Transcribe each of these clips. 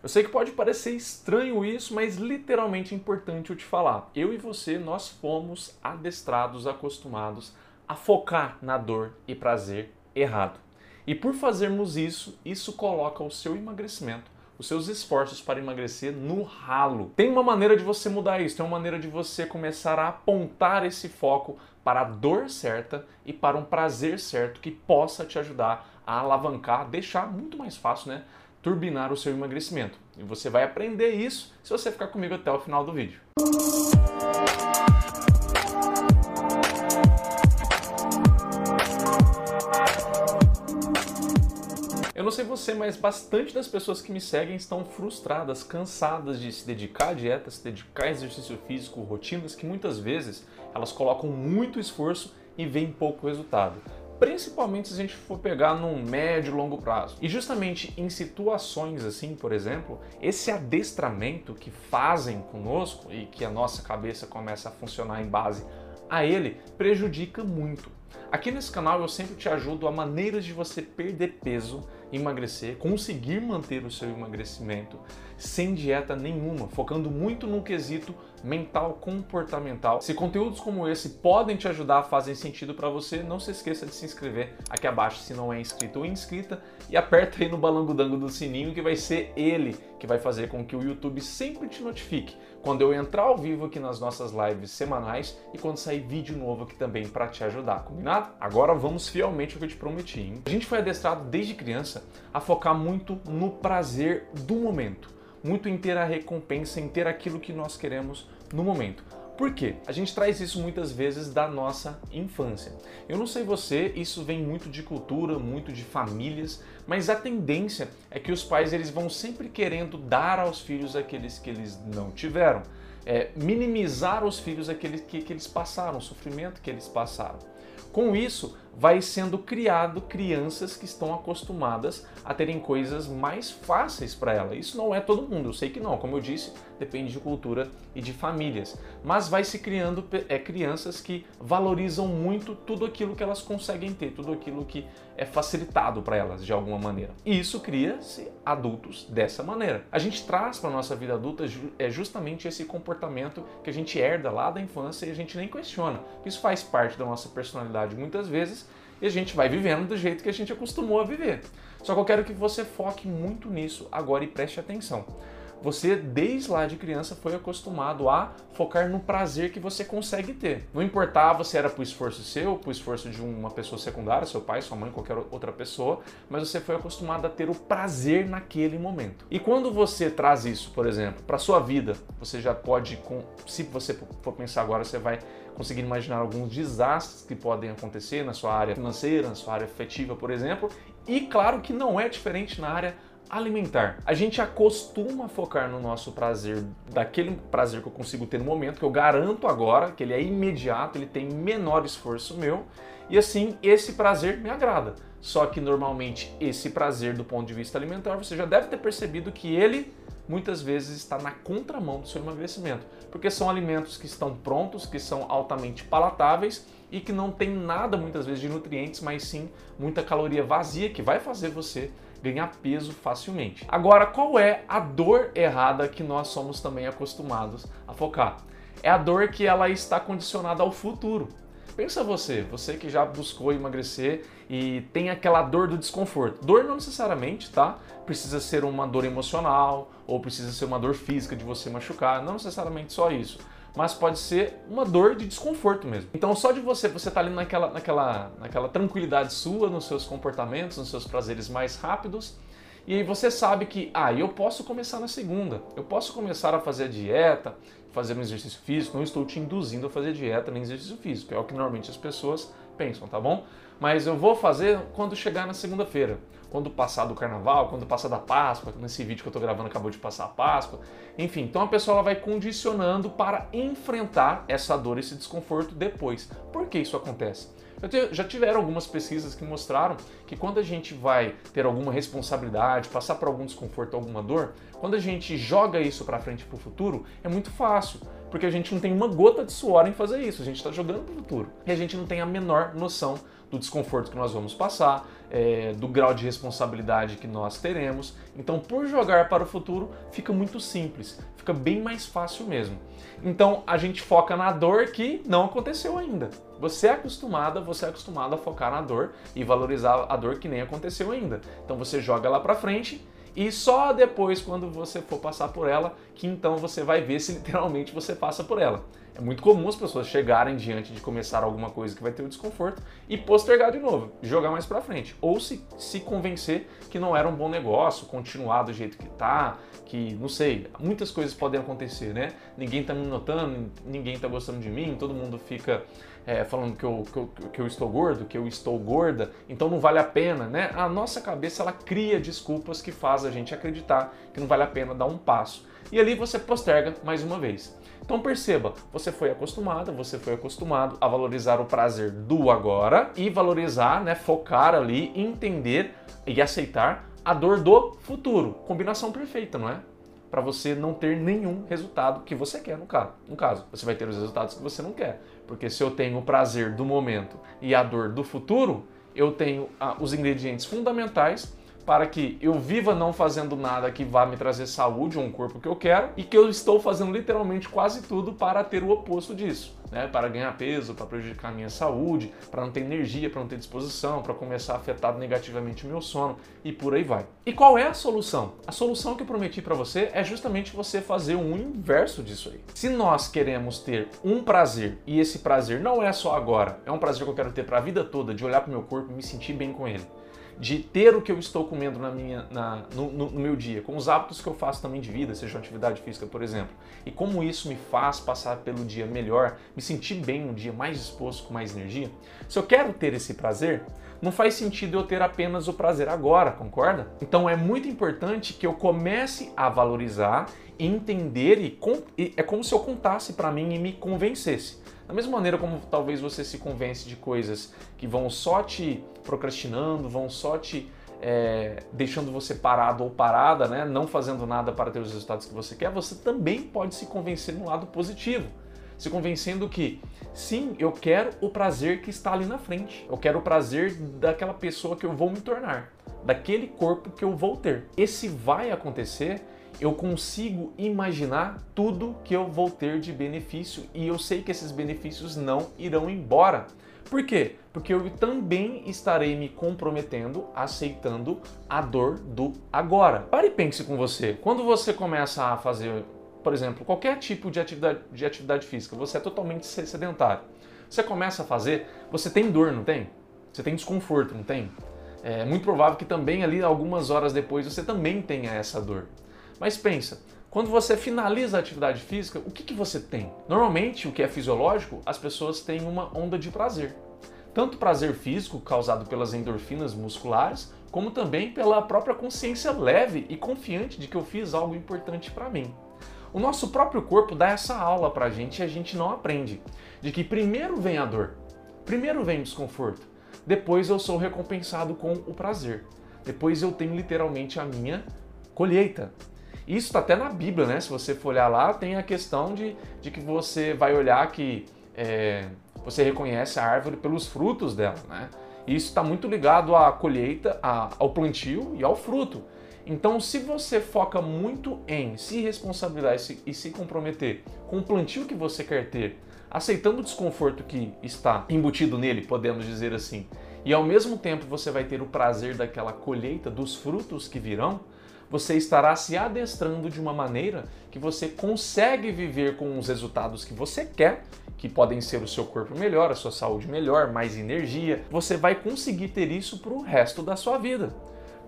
Eu sei que pode parecer estranho isso, mas literalmente importante eu te falar. Eu e você, nós fomos adestrados, acostumados a focar na dor e prazer errado. E por fazermos isso, isso coloca o seu emagrecimento, os seus esforços para emagrecer no ralo. Tem uma maneira de você mudar isso, tem uma maneira de você começar a apontar esse foco para a dor certa e para um prazer certo que possa te ajudar a alavancar, deixar muito mais fácil, né? Turbinar o seu emagrecimento. E você vai aprender isso se você ficar comigo até o final do vídeo. Eu não sei você, mas bastante das pessoas que me seguem estão frustradas, cansadas de se dedicar à dieta, se dedicar a exercício físico, rotinas que muitas vezes elas colocam muito esforço e vem pouco resultado principalmente se a gente for pegar num médio e longo prazo. E justamente em situações assim, por exemplo, esse adestramento que fazem conosco e que a nossa cabeça começa a funcionar em base a ele prejudica muito. Aqui nesse canal eu sempre te ajudo a maneiras de você perder peso, emagrecer, conseguir manter o seu emagrecimento sem dieta nenhuma, focando muito no quesito mental comportamental. Se conteúdos como esse podem te ajudar, fazem sentido para você, não se esqueça de se inscrever aqui abaixo se não é inscrito ou inscrita e aperta aí no balango-dango do sininho que vai ser ele que vai fazer com que o YouTube sempre te notifique quando eu entrar ao vivo aqui nas nossas lives semanais e quando sair vídeo novo aqui também para te ajudar, combinado? Agora vamos fielmente ao que eu te prometi. Hein? A gente foi adestrado desde criança a focar muito no prazer do momento, muito em ter a recompensa, em ter aquilo que nós queremos no momento. Por quê? A gente traz isso muitas vezes da nossa infância. Eu não sei você, isso vem muito de cultura, muito de famílias, mas a tendência é que os pais eles vão sempre querendo dar aos filhos aqueles que eles não tiveram. É, minimizar os filhos aqueles que, que eles passaram, o sofrimento que eles passaram. Com isso, vai sendo criado crianças que estão acostumadas a terem coisas mais fáceis para ela. Isso não é todo mundo, eu sei que não, como eu disse, depende de cultura e de famílias. Mas vai se criando é, crianças que valorizam muito tudo aquilo que elas conseguem ter, tudo aquilo que é facilitado para elas de alguma maneira. E isso cria-se adultos dessa maneira. A gente traz para nossa vida adulta é justamente esse comportamento que a gente herda lá da infância e a gente nem questiona. Isso faz parte da nossa personalidade muitas vezes e a gente vai vivendo do jeito que a gente acostumou a viver. Só que eu quero que você foque muito nisso agora e preste atenção. Você, desde lá de criança, foi acostumado a focar no prazer que você consegue ter. Não importava se era por esforço seu, por esforço de uma pessoa secundária, seu pai, sua mãe, qualquer outra pessoa, mas você foi acostumado a ter o prazer naquele momento. E quando você traz isso, por exemplo, para sua vida, você já pode, se você for pensar agora, você vai conseguir imaginar alguns desastres que podem acontecer na sua área financeira, na sua área afetiva, por exemplo, e claro que não é diferente na área alimentar. A gente acostuma focar no nosso prazer, daquele prazer que eu consigo ter no momento, que eu garanto agora, que ele é imediato, ele tem menor esforço meu, e assim esse prazer me agrada. Só que normalmente esse prazer do ponto de vista alimentar, você já deve ter percebido que ele muitas vezes está na contramão do seu emagrecimento, porque são alimentos que estão prontos, que são altamente palatáveis e que não tem nada muitas vezes de nutrientes, mas sim muita caloria vazia que vai fazer você ganhar peso facilmente. Agora, qual é a dor errada que nós somos também acostumados a focar? É a dor que ela está condicionada ao futuro. Pensa você, você que já buscou emagrecer e tem aquela dor do desconforto. Dor não necessariamente, tá? Precisa ser uma dor emocional ou precisa ser uma dor física de você machucar, não necessariamente só isso mas pode ser uma dor de desconforto mesmo. Então, só de você, você tá ali naquela, naquela, naquela tranquilidade sua, nos seus comportamentos, nos seus prazeres mais rápidos, e você sabe que, ah, eu posso começar na segunda, eu posso começar a fazer dieta, fazer um exercício físico, não estou te induzindo a fazer dieta nem exercício físico, é o que normalmente as pessoas pensam, tá bom? Mas eu vou fazer quando chegar na segunda-feira, quando passar do carnaval, quando passar da Páscoa, nesse vídeo que eu estou gravando acabou de passar a Páscoa. Enfim, então a pessoa ela vai condicionando para enfrentar essa dor, esse desconforto depois. Por que isso acontece? já tiveram algumas pesquisas que mostraram que quando a gente vai ter alguma responsabilidade, passar por algum desconforto, alguma dor, quando a gente joga isso para frente para o futuro, é muito fácil. porque a gente não tem uma gota de suor em fazer isso, a gente está jogando para o futuro. E a gente não tem a menor noção do desconforto que nós vamos passar, é, do grau de responsabilidade que nós teremos. Então, por jogar para o futuro, fica muito simples, fica bem mais fácil mesmo. Então, a gente foca na dor que não aconteceu ainda. Você é acostumada, você é acostumado a focar na dor e valorizar a dor que nem aconteceu ainda. Então, você joga lá para frente e só depois, quando você for passar por ela, que então você vai ver se literalmente você passa por ela. É muito comum as pessoas chegarem diante de começar alguma coisa que vai ter o desconforto e postergar de novo, jogar mais para frente. Ou se, se convencer que não era um bom negócio, continuar do jeito que tá, que, não sei, muitas coisas podem acontecer, né? Ninguém tá me notando, ninguém tá gostando de mim, todo mundo fica é, falando que eu, que, eu, que eu estou gordo, que eu estou gorda, então não vale a pena, né? A nossa cabeça, ela cria desculpas que faz a gente acreditar que não vale a pena dar um passo. E ali você posterga mais uma vez. Então perceba, você foi acostumada, você foi acostumado a valorizar o prazer do agora e valorizar, né, focar ali, entender e aceitar a dor do futuro. Combinação perfeita, não é? Para você não ter nenhum resultado que você quer no caso. No caso, você vai ter os resultados que você não quer. Porque se eu tenho o prazer do momento e a dor do futuro, eu tenho ah, os ingredientes fundamentais para que eu viva não fazendo nada que vá me trazer saúde ou um corpo que eu quero e que eu estou fazendo literalmente quase tudo para ter o oposto disso. Né, para ganhar peso, para prejudicar a minha saúde, para não ter energia, para não ter disposição, para começar a afetar negativamente o meu sono e por aí vai. E qual é a solução? A solução que eu prometi para você é justamente você fazer um inverso disso aí. Se nós queremos ter um prazer e esse prazer não é só agora, é um prazer que eu quero ter para a vida toda, de olhar para o meu corpo e me sentir bem com ele de ter o que eu estou comendo na minha, na, no, no, meu dia, com os hábitos que eu faço também de vida, seja atividade física, por exemplo, e como isso me faz passar pelo dia melhor, me sentir bem no dia, mais disposto, com mais energia. Se eu quero ter esse prazer, não faz sentido eu ter apenas o prazer agora, concorda? Então é muito importante que eu comece a valorizar, entender e, e é como se eu contasse para mim e me convencesse. Da mesma maneira como talvez você se convence de coisas que vão só te procrastinando, vão só te é, deixando você parado ou parada, né? não fazendo nada para ter os resultados que você quer, você também pode se convencer no lado positivo. Se convencendo que, sim, eu quero o prazer que está ali na frente. Eu quero o prazer daquela pessoa que eu vou me tornar, daquele corpo que eu vou ter. Esse vai acontecer eu consigo imaginar tudo que eu vou ter de benefício e eu sei que esses benefícios não irão embora. Por quê? Porque eu também estarei me comprometendo, aceitando a dor do agora. Pare e pense com você. Quando você começa a fazer, por exemplo, qualquer tipo de atividade, de atividade física, você é totalmente sedentário. Você começa a fazer, você tem dor, não tem? Você tem desconforto, não tem? É muito provável que também ali, algumas horas depois, você também tenha essa dor. Mas pensa, quando você finaliza a atividade física, o que, que você tem? Normalmente, o que é fisiológico, as pessoas têm uma onda de prazer. Tanto prazer físico, causado pelas endorfinas musculares, como também pela própria consciência leve e confiante de que eu fiz algo importante para mim. O nosso próprio corpo dá essa aula pra gente e a gente não aprende. De que primeiro vem a dor, primeiro vem o desconforto, depois eu sou recompensado com o prazer. Depois eu tenho literalmente a minha colheita. Isso está até na Bíblia, né? Se você for olhar lá, tem a questão de, de que você vai olhar que é, você reconhece a árvore pelos frutos dela, né? E isso está muito ligado à colheita, ao plantio e ao fruto. Então, se você foca muito em se responsabilizar e se, e se comprometer com o plantio que você quer ter, aceitando o desconforto que está embutido nele, podemos dizer assim, e ao mesmo tempo você vai ter o prazer daquela colheita, dos frutos que virão, você estará se adestrando de uma maneira que você consegue viver com os resultados que você quer, que podem ser o seu corpo melhor, a sua saúde melhor, mais energia. Você vai conseguir ter isso para o resto da sua vida.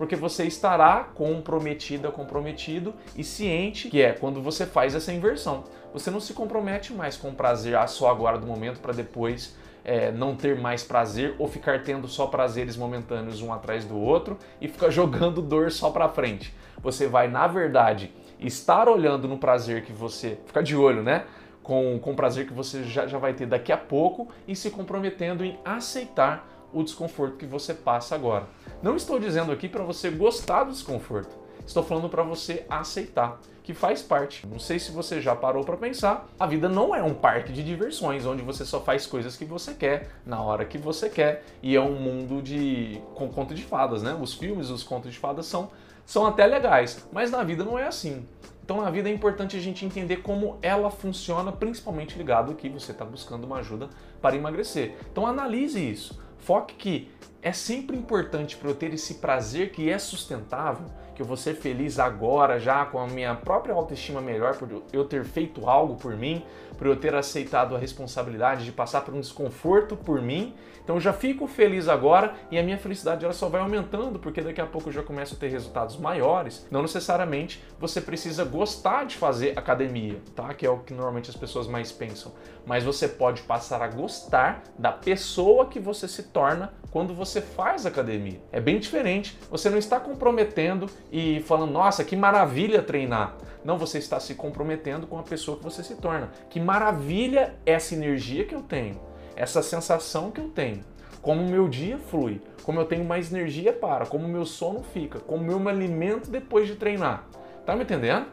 Porque você estará comprometida, comprometido e ciente que é quando você faz essa inversão. Você não se compromete mais com o prazer só agora do momento para depois é, não ter mais prazer ou ficar tendo só prazeres momentâneos um atrás do outro e ficar jogando dor só para frente. Você vai, na verdade, estar olhando no prazer que você. ficar de olho, né? Com, com o prazer que você já, já vai ter daqui a pouco e se comprometendo em aceitar o desconforto que você passa agora. Não estou dizendo aqui para você gostar do desconforto. estou falando para você aceitar que faz parte. Não sei se você já parou para pensar, a vida não é um parque de diversões onde você só faz coisas que você quer, na hora que você quer, e é um mundo de com conto de fadas, né? Os filmes, os contos de fadas são são até legais, mas na vida não é assim. Então, na vida é importante a gente entender como ela funciona, principalmente ligado que você está buscando uma ajuda para emagrecer. Então, analise isso. Foque que é sempre importante para eu ter esse prazer que é sustentável, que eu vou ser feliz agora já com a minha própria autoestima melhor por eu ter feito algo por mim, por eu ter aceitado a responsabilidade de passar por um desconforto por mim. Então eu já fico feliz agora e a minha felicidade ela só vai aumentando porque daqui a pouco eu já começo a ter resultados maiores. Não necessariamente você precisa gostar de fazer academia, tá? Que é o que normalmente as pessoas mais pensam, mas você pode passar a gostar da pessoa que você se torna quando você faz academia. É bem diferente. Você não está comprometendo e falando, nossa, que maravilha treinar. Não, você está se comprometendo com a pessoa que você se torna. Que maravilha essa energia que eu tenho, essa sensação que eu tenho, como o meu dia flui, como eu tenho mais energia para, como o meu sono fica, como eu me alimento depois de treinar. Tá me entendendo?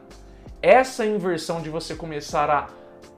Essa inversão de você começar a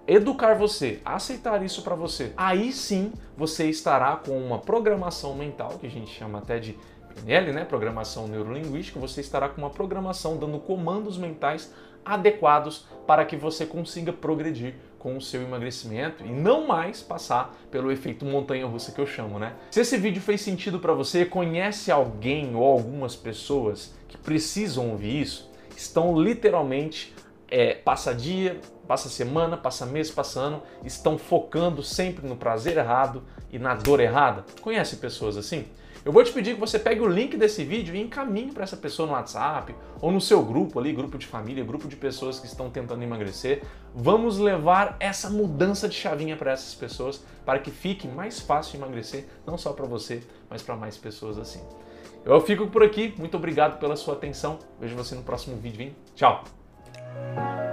educar você, aceitar isso para você, aí sim você estará com uma programação mental, que a gente chama até de PNL, né? Programação neurolinguística, você estará com uma programação dando comandos mentais adequados para que você consiga progredir com o seu emagrecimento e não mais passar pelo efeito montanha-russa que eu chamo, né? Se esse vídeo fez sentido para você, conhece alguém ou algumas pessoas que precisam ouvir isso, estão literalmente é, passa dia, passa semana, passa mês, passa ano, estão focando sempre no prazer errado e na dor errada. Conhece pessoas assim? Eu vou te pedir que você pegue o link desse vídeo e encaminhe para essa pessoa no WhatsApp ou no seu grupo ali, grupo de família, grupo de pessoas que estão tentando emagrecer. Vamos levar essa mudança de chavinha para essas pessoas para que fique mais fácil emagrecer, não só para você, mas para mais pessoas assim. Eu fico por aqui, muito obrigado pela sua atenção. Vejo você no próximo vídeo, hein? Tchau! Thank you.